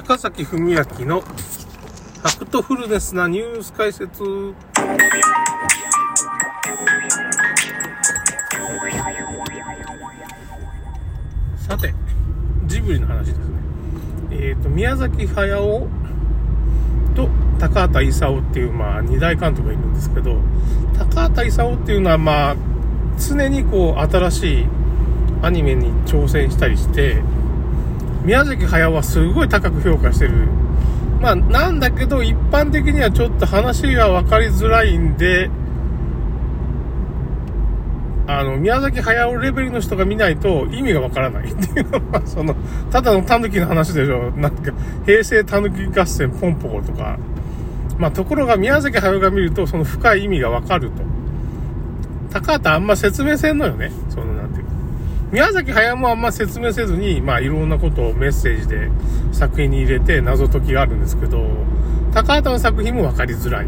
坂崎文明のファクトフルネスなニュース解説。さて、ジブリの話ですね。えっ、ー、と、宮崎駿と高畑勲っていう、まあ、二大監督がいるんですけど、高畑勲っていうのは、まあ、常にこう、新しいアニメに挑戦したりして、宮崎駿はすごい高く評価してる。まあ、なんだけど、一般的にはちょっと話が分かりづらいんで、あの、宮崎駿レベルの人が見ないと意味がわからないっていうのは、その、ただの狸の話でしょ。なんか、平成狸合戦ポンポコとか。まあ、ところが宮崎駿が見ると、その深い意味がわかると。高畑あんま説明せんのよね。その、なんていう。宮崎駿もあんま説明せずに、まあ、いろんなことをメッセージで作品に入れて謎解きがあるんですけど、高畑の作品もわかりづらい。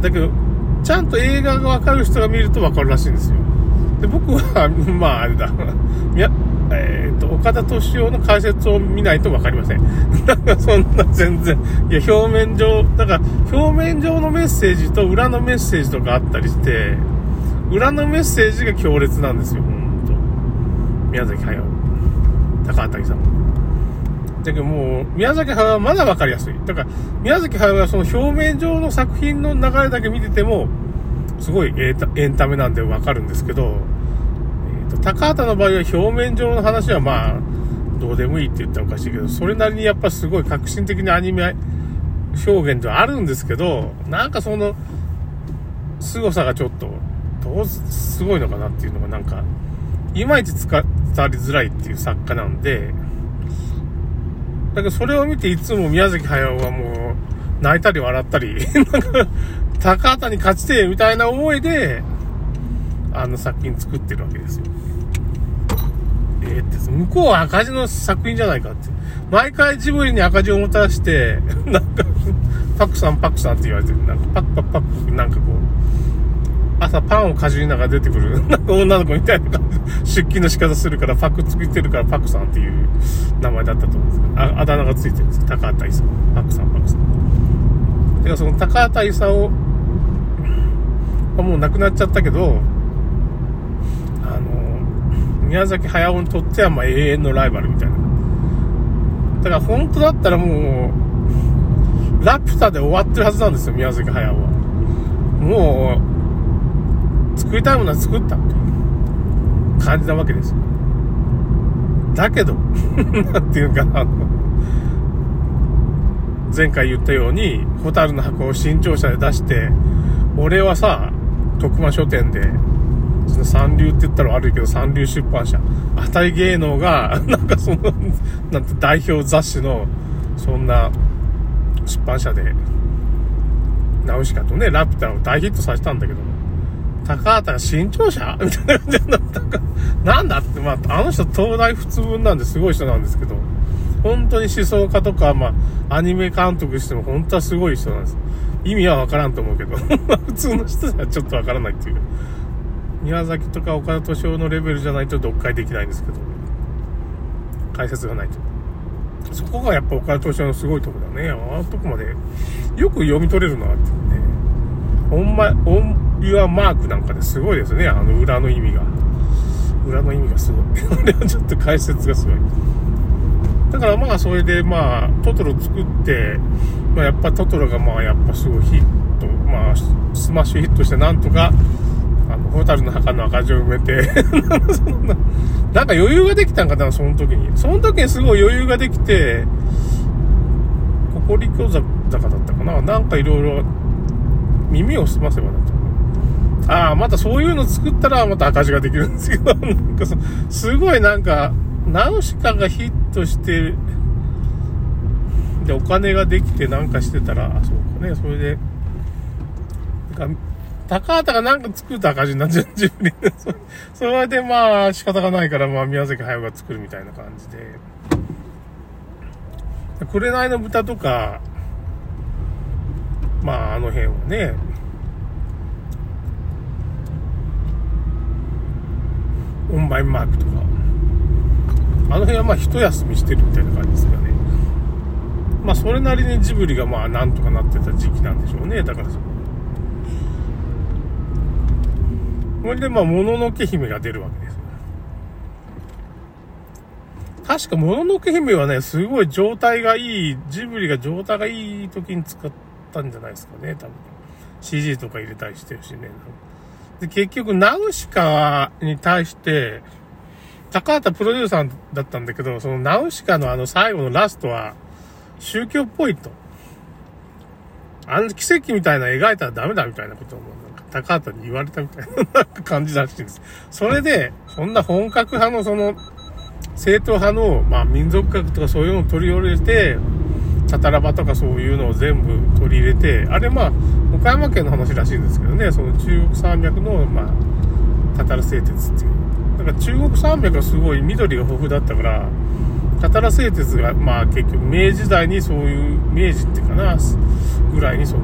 だけど、ちゃんと映画がわかる人が見るとわかるらしいんですよ。で、僕は、まあ、あれだ。いや、えっ、ー、と、岡田敏夫の解説を見ないと分かりません。なんかそんな全然、いや、表面上、だから、表面上のメッセージと裏のメッセージとかあったりして、裏のメッセージが強烈なんですよ、宮崎駿。高畑さん。だけどもう、宮崎駿はまだ分かりやすい。だから、宮崎駿はその表面上の作品の流れだけ見てても、すごいエンタメなんでわかるんですけど、えーと、高畑の場合は表面上の話はまあ、どうでもいいって言ったらおかしいけど、それなりにやっぱすごい革新的なアニメ表現ではあるんですけど、なんかその、凄さがちょっと、どうすごいのかなっていうのがなんか、いまいち伝わりづらいっていう作家なんで、だけどそれを見ていつも宮崎駿はもう、泣いたり笑ったり、なんか、高畑に勝ちてみたいな思いで、あの作品作ってるわけですよ。えー、って、向こうは赤字の作品じゃないかって。毎回ジブリに赤字をもたらして、なんか、パクさんパクさんって言われてる。なんか、パクパクパク、なんかこう、朝パンをかじりながら出てくる、女の子みたいな出勤の仕方するから、パクついてるからパクさんっていう名前だったと思うんですけど、ああだ名がついてるんです高畑勲。パクさんパクさん。てか、その高畑勲もう亡くなっちゃったけど、あの、宮崎駿にとってはまあ永遠のライバルみたいな。だから本当だったらもう、ラピュタで終わってるはずなんですよ、宮崎駿は。もう、作りたいものは作ったっていう感じなわけですよ。だけど、なんていうか、あの、前回言ったように、ホタルの箱を新潮社で出して、俺はさ、徳間書店で、その三流って言ったら悪いけど、三流出版社、あたり芸能が、なんかその、なんて代表雑誌の、そんな出版社で、ナウシカとね、ラピュタを大ヒットさせたんだけども、高畑新潮社？みたいな感じになったか、なんだって、まあ、あの人東大普通分なんですごい人なんですけど、本当に思想家とか、まあ、アニメ監督しても本当はすごい人なんです。意味はわからんと思うけど 普通の人ではちょっとわからないっていう、宮崎とか岡田敏夫のレベルじゃないと読解できないんですけど、解説がないと。そこがやっぱ岡田敏夫のすごいとこだね。あのとこまでよく読み取れるなってね。オンマ、オユアマークなんかですごいですね。あの裏の意味が。裏の意味がすごい。あれはちょっと解説がすごい。だからまあそれでまあトトロ作って、まあ、やっぱトトロがまあやっぱすごいヒット、まあスマッシュヒットしてなんとか、あの、ホタルの墓の赤字を埋めて なんか余裕ができたんかな、その時に。その時にすごい余裕ができて、コクリコ坂だったかな。なんかいろいろ耳をすませばだと。ああ、またそういうの作ったらまた赤字ができるんですけど、なんかすごいなんか、ナウシカがヒットして、で、お金ができてなんかしてたら、あ、そうかね、それで、なんか、高畑がなんか作った赤字になっちゃう、自分に。それでまあ仕方がないから、まあ宮崎駿が作るみたいな感じで。紅の豚とか、まああの辺はね、オンバイマークとか、あの辺はまあ一休みしてるみたいな感じですよね。まあそれなりにジブリがまあなんとかなってた時期なんでしょうね。だからそこれでまあ、もののけ姫が出るわけです。確か、もののけ姫はね、すごい状態がいい、ジブリが状態がいい時に使ったんじゃないですかね、多分。CG とか入れたりしてるしね。で、結局、ナウシカに対して、高畑プロデューサーだったんだけど、そのナウシカのあの最後のラストは、宗教っぽいと。あの奇跡みたいな描いたらダメだみたいなことをなんか高畑に言われたみたいな 感じらしいんです。それで、そんな本格派のその、正統派の、まあ民族学とかそういうのを取り入れて、タタラバとかそういうのを全部取り入れて、あれまあ、岡山県の話らしいんですけどね、その中国山脈の、まあ、タタラ製鉄っていう。だから中国山脈はすごい緑が豊富だったから、タタラ製鉄が、まあ結局明治時代にそういう、明治っていうかな、ぐらいにその、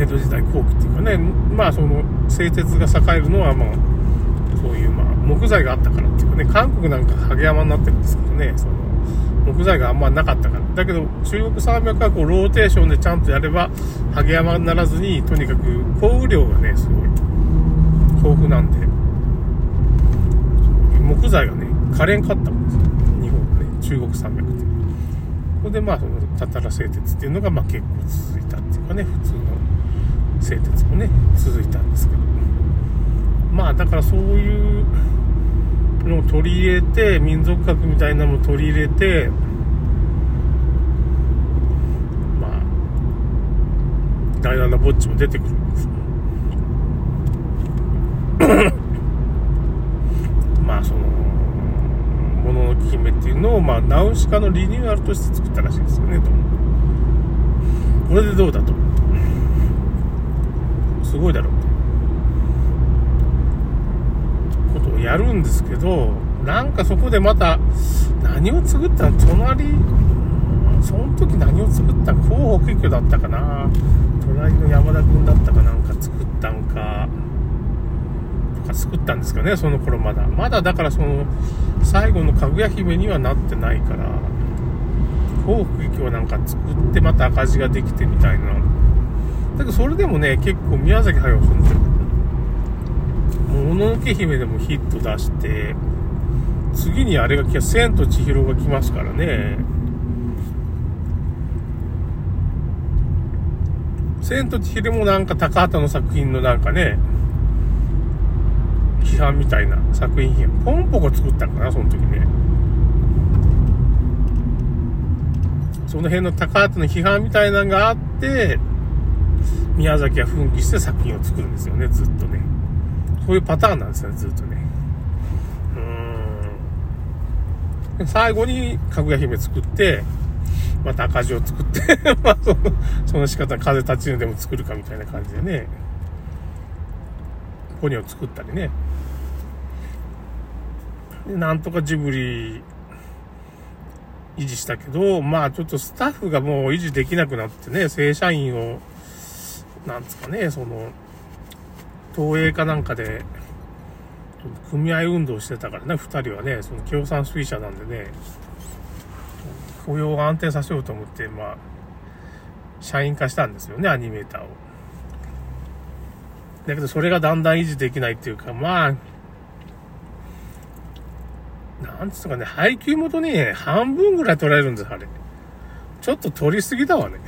江戸時代後期っていうかね、まあその製鉄が栄えるのはまあ、そういうまあ木材があったからっていうかね、韓国なんかハゲ山になってるんですけどね、その木材があんまなかったから。だけど中国山脈はこうローテーションでちゃんとやれば、ハゲ山にならずに、とにかく降雨量がね、すごい豊富なんで、木材がね、枯れんかったんですよ。日本のね、中国山脈って。ここでまあそのタタラ製鉄っていうのがまあ結構続いたっていうかね、普通の製鉄もね続いたんですけどまあだからそういうのを取り入れて民族学みたいなのも取り入れてまあダイアナ・ボッチも出てくるんです まあそのもののけ姫っていうのをまあナウシカのリニューアルとして作ったらしいですよねと。これでどうだと。すごいだろうってことをやるんですけどなんかそこでまた何を作ったの隣その時何を作った広北池だったかな隣の山田君だったかなんか作ったんかとか作ったんですかねその頃まだまだだからその最後のかぐや姫にはなってないから東北駅をなんか作ってまた赤字ができてみたいなだけどそれでもね、結構宮崎駿すんですよ。もののけ姫でもヒット出して、次にあれが来た、千と千尋が来ますからね。千と千尋もなんか高畑の作品のなんかね、批判みたいな作品批ポンポコ作ったかな、その時ね。その辺の高畑の批判みたいなのがあって、宮崎は奮起して作品を作るんですよね、ずっとね。そういうパターンなんですよね、ずっとね。うーん。最後に、かぐや姫作って、また赤字を作って まあその、その仕方、風立ちぬでも作るかみたいな感じでね、ポニョを作ったりね。で、なんとかジブリ維持したけど、まあちょっとスタッフがもう維持できなくなってね、正社員をなんですかね、その、東映かなんかで、組合運動してたからね、二人はね、その共産主義者なんでね、雇用を安定させようと思って、まあ、社員化したんですよね、アニメーターを。だけど、それがだんだん維持できないっていうか、まあ、なんつうかね、配給元にね、半分ぐらい取られるんです、あれ。ちょっと取りすぎだわね。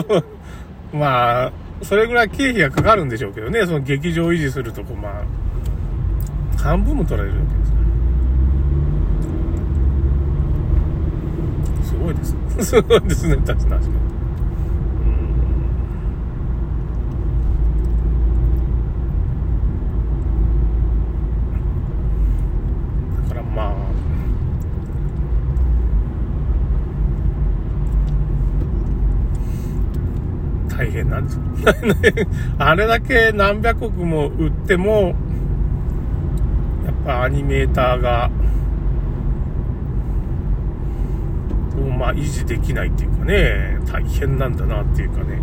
まあ、それぐらい経費がかかるんでしょうけどね、その劇場維持するとこ、まあ、半分も取られるわけですすごいですね。すごいですね、確かに。大変なんです あれだけ何百億も売っても、やっぱアニメーターが、まあ維持できないっていうかね、大変なんだなっていうかね。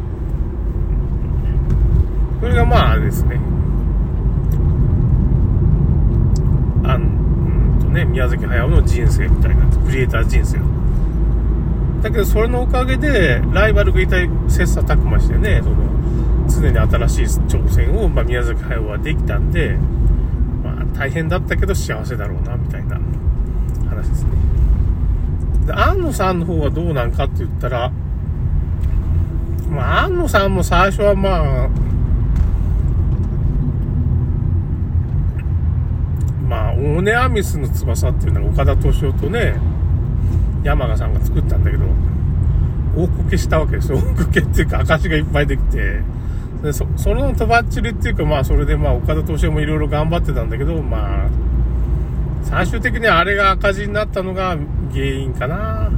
それがまああれですね、あんとね、宮崎駿の人生みたいな、クリエイター人生だけど、それのおかげで、ライバルがいたり、切磋琢磨してね、その、常に新しい挑戦を、まあ、宮崎駿はできたんで、まあ、大変だったけど幸せだろうな、みたいな話ですね。で、安野さんの方はどうなんかって言ったら、まあ、安野さんも最初はまあ、まあ、オネアミスの翼っていうのは岡田敏夫とね、山賀さんが作ったんだけど、大こけしたわけですよ。大こけっていうか、証がいっぱいできて、でそそのとばっちりっていうか、まあ、それでまあ、岡田敏夫もいろいろ頑張ってたんだけど、まあ、最終的にあれが赤字になったのが原因かな。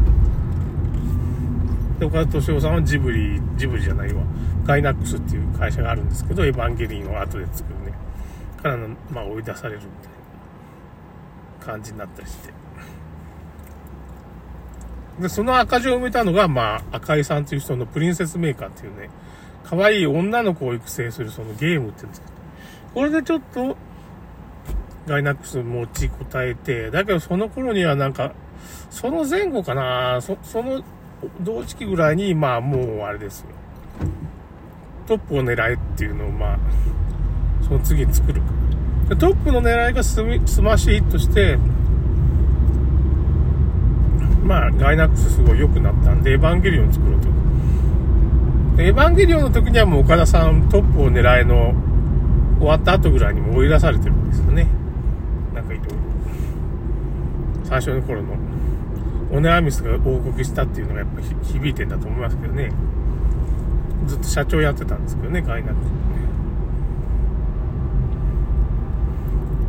で、岡田敏夫さんはジブリ、ジブリじゃないわ。ガイナックスっていう会社があるんですけど、エヴァンゲリンを後で作るね。からの、まあ、追い出されるみたいな感じになったりして。で、その赤字を埋めたのが、まあ、赤井さんという人のプリンセスメーカーっていうね、可愛い女の子を育成するそのゲームって言うんですけど、これでちょっと、ガイナックス持ちこたえて、だけどその頃にはなんか、その前後かな、そその同時期ぐらいに、まあもうあれですよ。トップを狙えっていうのを、まあ、その次に作る。でトップをねらえがスマッシュヒットして、まあ、ガイナックスすごい良くなったんで、エヴァンゲリオン作ろうと。エヴァンゲリオンの時にはもう岡田さんトップをねらえの終わった後ぐらいにも追い出されてるんですよね。なんかいろいろ。最初の頃の、オネアミスが報告したっていうのがやっぱ響いてんだと思いますけどね。ずっと社長やってたんですけどね、ガイナック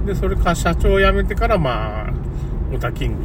ス。で、それか社長を辞めてから、まあ、オタキング